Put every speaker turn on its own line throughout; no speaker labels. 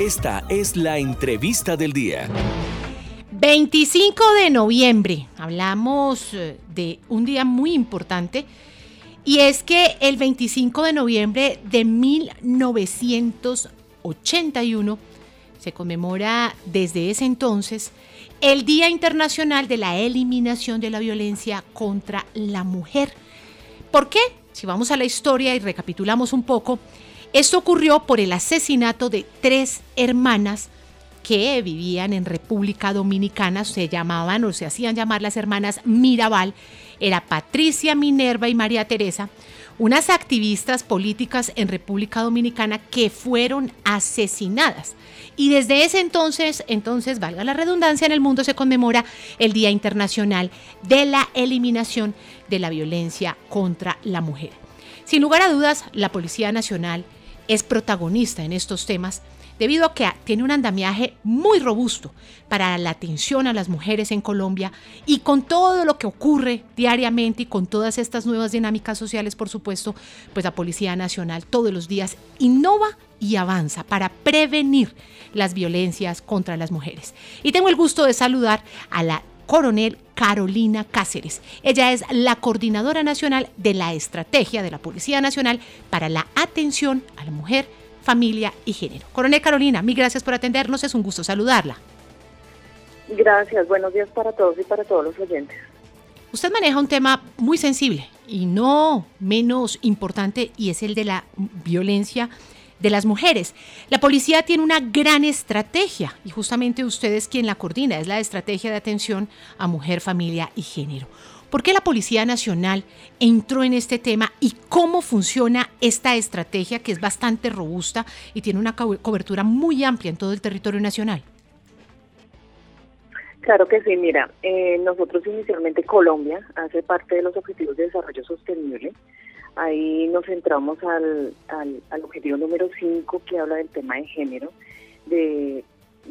Esta es la entrevista del día.
25 de noviembre. Hablamos eh, de un día muy importante. Y es que el 25 de noviembre de 1981 se conmemora desde ese entonces el Día Internacional de la Eliminación de la Violencia contra la Mujer. ¿Por qué? Si vamos a la historia y recapitulamos un poco, esto ocurrió por el asesinato de tres hermanas que vivían en República Dominicana, se llamaban o se hacían llamar las hermanas Mirabal, era Patricia, Minerva y María Teresa, unas activistas políticas en República Dominicana que fueron asesinadas. Y desde ese entonces, entonces, valga la redundancia, en el mundo se conmemora el Día Internacional de la Eliminación de la Violencia contra la Mujer. Sin lugar a dudas, la Policía Nacional es protagonista en estos temas debido a que tiene un andamiaje muy robusto para la atención a las mujeres en Colombia y con todo lo que ocurre diariamente y con todas estas nuevas dinámicas sociales, por supuesto, pues la Policía Nacional todos los días innova y avanza para prevenir las violencias contra las mujeres. Y tengo el gusto de saludar a la coronel Carolina Cáceres. Ella es la coordinadora nacional de la estrategia de la Policía Nacional para la atención a la mujer, familia y género. Coronel Carolina, mil gracias por atendernos, es un gusto saludarla.
Gracias, buenos días para todos y para todos los oyentes.
Usted maneja un tema muy sensible y no menos importante y es el de la violencia de las mujeres. La policía tiene una gran estrategia y justamente usted es quien la coordina, es la estrategia de atención a mujer, familia y género. ¿Por qué la Policía Nacional entró en este tema y cómo funciona esta estrategia que es bastante robusta y tiene una cobertura muy amplia en todo el territorio nacional?
Claro que sí, mira, eh, nosotros inicialmente Colombia hace parte de los Objetivos de Desarrollo Sostenible Ahí nos centramos al, objetivo número 5 que habla del tema de género, de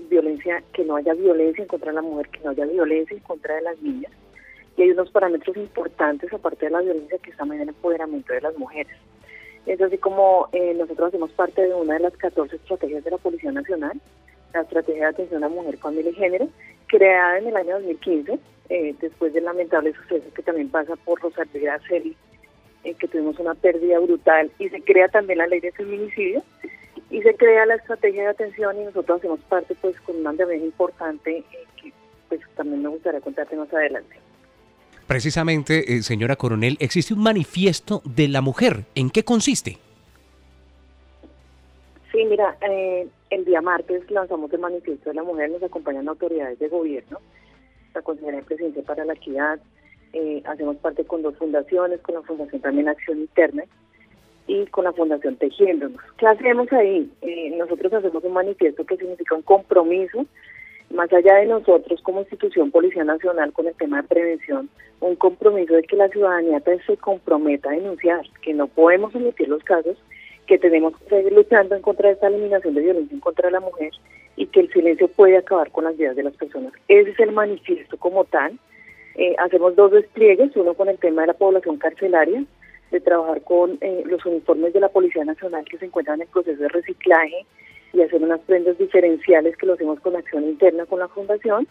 violencia, que no haya violencia en contra de la mujer, que no haya violencia en contra de las niñas. Y hay unos parámetros importantes, aparte de la violencia, que están en el empoderamiento de las mujeres. Es así como eh, nosotros hacemos parte de una de las 14 estrategias de la Policía Nacional, la Estrategia de Atención a Mujer, Familia y Género, creada en el año 2015, eh, después del lamentable suceso que también pasa por Rosalía Celi en que tuvimos una pérdida brutal y se crea también la ley de feminicidio y se crea la estrategia de atención y nosotros hacemos parte pues con un andamiaje importante eh, que pues también me gustaría contarte más adelante.
Precisamente, eh, señora coronel, existe un manifiesto de la mujer. ¿En qué consiste?
Sí, mira, eh, el día martes lanzamos el manifiesto de la mujer, nos acompañan autoridades de gobierno, la Consejería de Presidencia para la Equidad, eh, hacemos parte con dos fundaciones, con la Fundación también Acción Interna y con la Fundación Tejiéndonos. ¿Qué hacemos ahí? Eh, nosotros hacemos un manifiesto que significa un compromiso, más allá de nosotros como institución Policía Nacional con el tema de prevención, un compromiso de que la ciudadanía se comprometa a denunciar, que no podemos omitir los casos, que tenemos que seguir luchando en contra de esta eliminación de violencia en contra de la mujer y que el silencio puede acabar con las vidas de las personas. Ese es el manifiesto como tal eh, hacemos dos despliegues, uno con el tema de la población carcelaria, de trabajar con eh, los uniformes de la Policía Nacional que se encuentran en proceso de reciclaje y hacer unas prendas diferenciales que lo hacemos con acción interna con la Fundación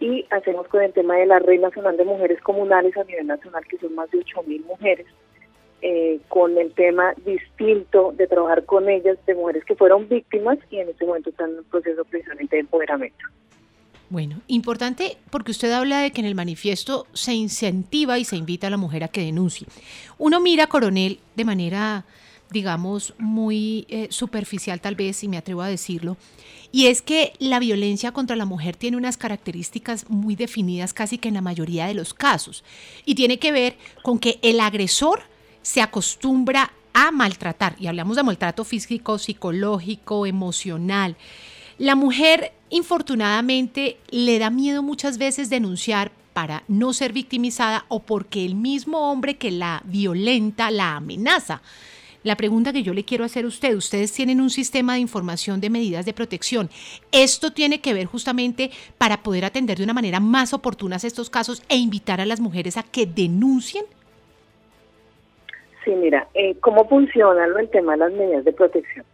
y hacemos con el tema de la Red Nacional de Mujeres Comunales a nivel nacional, que son más de 8.000 mujeres, eh, con el tema distinto de trabajar con ellas, de mujeres que fueron víctimas y en este momento están en un proceso precisamente de empoderamiento.
Bueno, importante porque usted habla de que en el manifiesto se incentiva y se invita a la mujer a que denuncie. Uno mira, coronel, de manera, digamos, muy eh, superficial tal vez, si me atrevo a decirlo, y es que la violencia contra la mujer tiene unas características muy definidas casi que en la mayoría de los casos, y tiene que ver con que el agresor se acostumbra a maltratar, y hablamos de maltrato físico, psicológico, emocional. La mujer infortunadamente le da miedo muchas veces denunciar para no ser victimizada o porque el mismo hombre que la violenta la amenaza. La pregunta que yo le quiero hacer a usted, ustedes tienen un sistema de información de medidas de protección. ¿Esto tiene que ver justamente para poder atender de una manera más oportuna estos casos e invitar a las mujeres a que denuncien?
Sí, mira, eh, ¿cómo funciona el tema de las medidas de protección?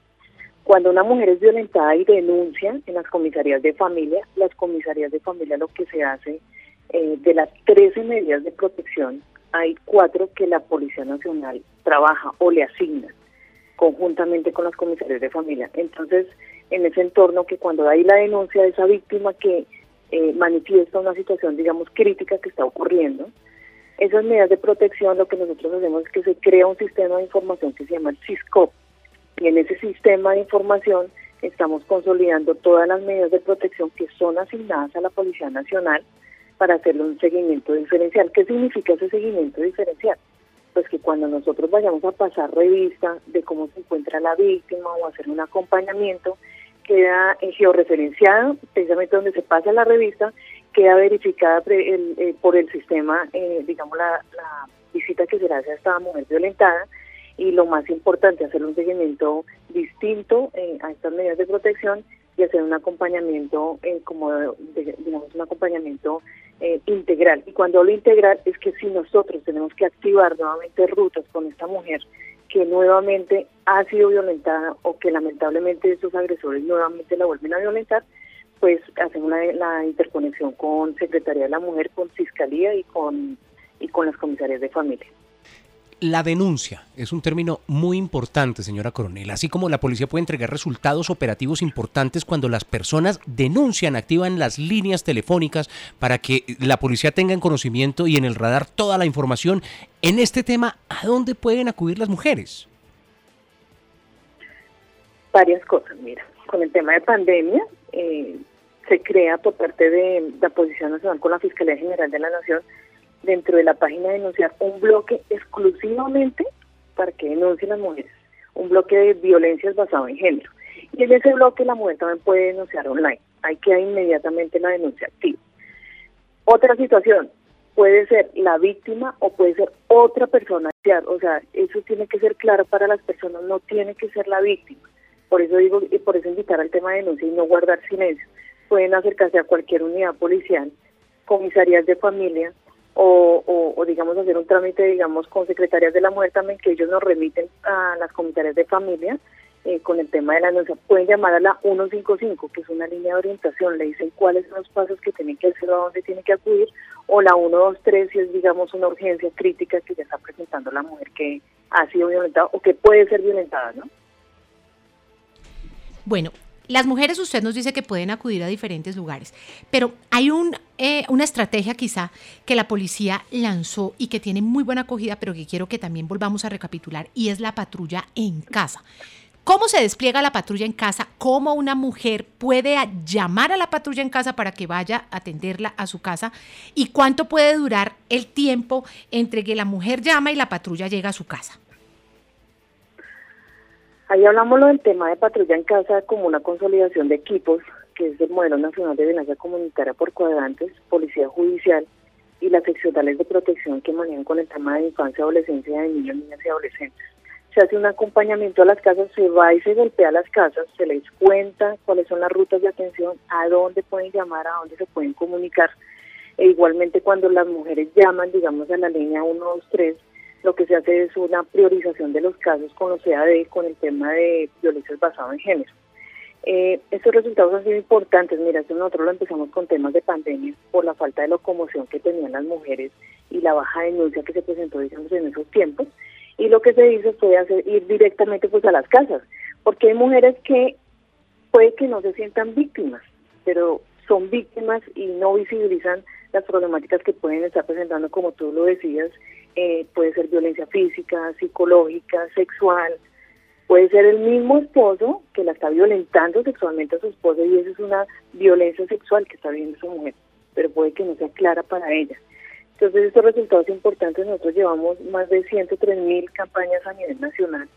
Cuando una mujer es violentada y denuncia en las comisarías de familia, las comisarías de familia lo que se hace, eh, de las 13 medidas de protección, hay cuatro que la Policía Nacional trabaja o le asigna conjuntamente con las comisarías de familia. Entonces, en ese entorno que cuando hay la denuncia de esa víctima que eh, manifiesta una situación, digamos, crítica que está ocurriendo, esas medidas de protección lo que nosotros hacemos es que se crea un sistema de información que se llama el CISCOP, y en ese sistema de información estamos consolidando todas las medidas de protección que son asignadas a la Policía Nacional para hacerle un seguimiento diferencial. ¿Qué significa ese seguimiento diferencial? Pues que cuando nosotros vayamos a pasar revista de cómo se encuentra la víctima o hacer un acompañamiento, queda georreferenciado, precisamente donde se pasa la revista, queda verificada eh, por el sistema, eh, digamos, la, la visita que se le hace a esta mujer violentada y lo más importante, hacer un seguimiento distinto eh, a estas medidas de protección y hacer un acompañamiento eh, como, digamos, un acompañamiento eh, integral. Y cuando hablo integral es que si nosotros tenemos que activar nuevamente rutas con esta mujer que nuevamente ha sido violentada o que lamentablemente esos agresores nuevamente la vuelven a violentar, pues hacemos la, la interconexión con Secretaría de la Mujer, con Fiscalía y con, y con las comisarias de familia.
La denuncia es un término muy importante, señora coronel. Así como la policía puede entregar resultados operativos importantes cuando las personas denuncian, activan las líneas telefónicas para que la policía tenga en conocimiento y en el radar toda la información. En este tema, ¿a dónde pueden acudir las mujeres?
Varias cosas, mira. Con el tema de pandemia, eh, se crea por parte de la Policía Nacional con la Fiscalía General de la Nación dentro de la página de denunciar un bloque exclusivamente para que denuncien las mujeres, un bloque de violencias basado en género. Y en ese bloque la mujer también puede denunciar online. Hay que inmediatamente la denuncia activa. Otra situación, puede ser la víctima o puede ser otra persona. O sea, eso tiene que ser claro para las personas, no tiene que ser la víctima. Por eso digo, y por eso invitar al tema de denuncia y no guardar silencio. Pueden acercarse a cualquier unidad policial, comisarías de familia, o, o, digamos hacer un trámite digamos con secretarias de la mujer también que ellos nos remiten a las comisarias de familia eh, con el tema de la denuncia pueden llamar a la 155 que es una línea de orientación. Le dicen cuáles son los pasos que tienen que hacer o a dónde tienen que acudir o la 123 si es digamos una urgencia crítica que ya está presentando la mujer que ha sido violentada o que puede ser violentada no
bueno, las mujeres, usted nos dice que pueden acudir a diferentes lugares, pero hay un, eh, una estrategia quizá que la policía lanzó y que tiene muy buena acogida, pero que quiero que también volvamos a recapitular, y es la patrulla en casa. ¿Cómo se despliega la patrulla en casa? ¿Cómo una mujer puede llamar a la patrulla en casa para que vaya a atenderla a su casa? ¿Y cuánto puede durar el tiempo entre que la mujer llama y la patrulla llega a su casa?
Ahí hablamos del tema de patrulla en casa como una consolidación de equipos, que es el modelo nacional de violencia comunitaria por cuadrantes, policía judicial y las seccionales de protección que manejan con el tema de infancia, adolescencia de niños, niñas y adolescentes. Se hace un acompañamiento a las casas, se va y se golpea a las casas, se les cuenta cuáles son las rutas de atención, a dónde pueden llamar, a dónde se pueden comunicar. E igualmente cuando las mujeres llaman, digamos, a la línea 123, lo que se hace es una priorización de los casos con los con el tema de violencias basadas en género. Eh, estos resultados han sido importantes. Mira, nosotros lo empezamos con temas de pandemia por la falta de locomoción que tenían las mujeres y la baja denuncia que se presentó, digamos, en esos tiempos. Y lo que se hizo fue hacer, ir directamente pues a las casas, porque hay mujeres que puede que no se sientan víctimas, pero son víctimas y no visibilizan las problemáticas que pueden estar presentando, como tú lo decías, eh, puede ser violencia física, psicológica, sexual, puede ser el mismo esposo que la está violentando sexualmente a su esposo y eso es una violencia sexual que está viviendo su mujer, pero puede que no sea clara para ella. Entonces estos resultados importantes, nosotros llevamos más de 103 mil campañas a nivel nacional,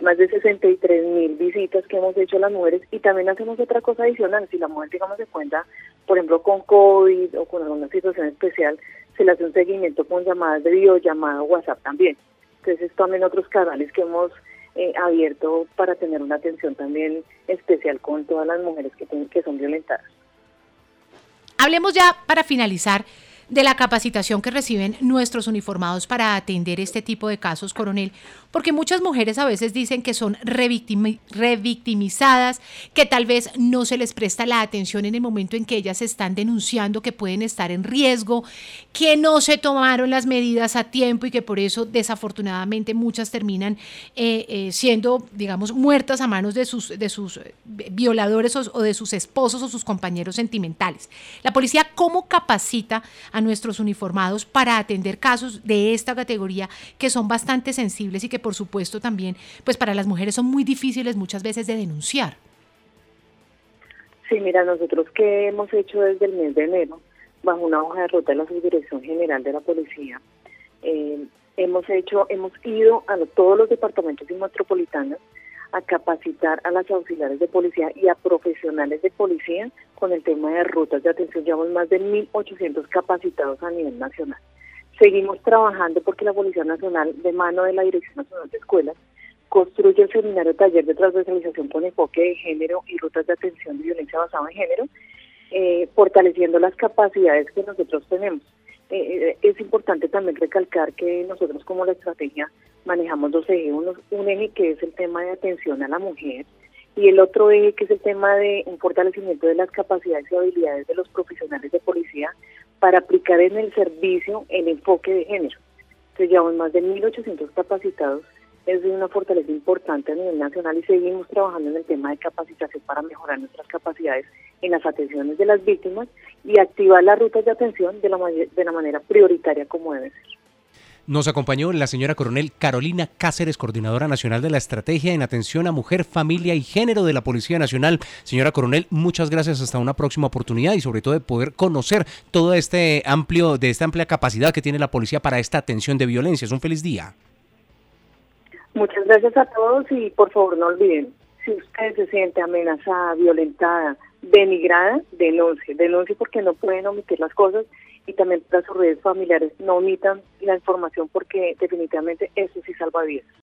más de 63 mil visitas que hemos hecho a las mujeres y también hacemos otra cosa adicional, si la mujer digamos se cuenta, por ejemplo con COVID o con alguna situación especial, se le hace un seguimiento con llamadas de videollamada o WhatsApp también. Entonces, también otros canales que hemos eh, abierto para tener una atención también especial con todas las mujeres que, que son violentadas.
Hablemos ya para finalizar de la capacitación que reciben nuestros uniformados para atender este tipo de casos, coronel, porque muchas mujeres a veces dicen que son revictimizadas, que tal vez no se les presta la atención en el momento en que ellas están denunciando que pueden estar en riesgo, que no se tomaron las medidas a tiempo y que por eso desafortunadamente muchas terminan eh, eh, siendo, digamos, muertas a manos de sus, de sus eh, violadores o, de sus esposos o sus compañeros sentimentales. La policía, ¿cómo capacita a nuestros uniformados para atender casos de esta categoría que son bastante sensibles y que por supuesto también, pues para las mujeres son muy difíciles muchas veces de denunciar?
Sí, mira, nosotros que hemos hecho desde el mes de enero, bajo una hoja de ruta de la Subdirección General de la Policía, eh, hemos hecho, hemos ido a todos los departamentos y metropolitanos a capacitar a las auxiliares de policía y a profesionales de policía con el tema de rutas de atención. Llevamos más de 1.800 capacitados a nivel nacional. Seguimos trabajando porque la Policía Nacional, de mano de la Dirección Nacional de Escuelas, construye el seminario taller de transversalización con enfoque de género y rutas de atención de violencia basada en género, eh, fortaleciendo las capacidades que nosotros tenemos. Eh, eh, es importante también recalcar que nosotros como la estrategia manejamos dos ejes, un eje que es el tema de atención a la mujer y el otro eje que es el tema de un fortalecimiento de las capacidades y habilidades de los profesionales de policía para aplicar en el servicio el enfoque de género. Entonces llevamos más de 1.800 capacitados, es una fortaleza importante a nivel nacional y seguimos trabajando en el tema de capacitación para mejorar nuestras capacidades en las atenciones de las víctimas y activar las rutas de atención de la, de la manera prioritaria como debe ser.
Nos acompañó la señora coronel Carolina Cáceres, coordinadora nacional de la Estrategia en Atención a Mujer, Familia y Género de la Policía Nacional. Señora coronel, muchas gracias. Hasta una próxima oportunidad y sobre todo de poder conocer todo este amplio, de esta amplia capacidad que tiene la policía para esta atención de violencia. Es un feliz día.
Muchas gracias a todos y por favor no olviden, si usted se siente amenazada, violentada, denigrada, denuncie, denuncie porque no pueden omitir las cosas y también sus redes familiares no omitan la información porque definitivamente eso sí salva vidas.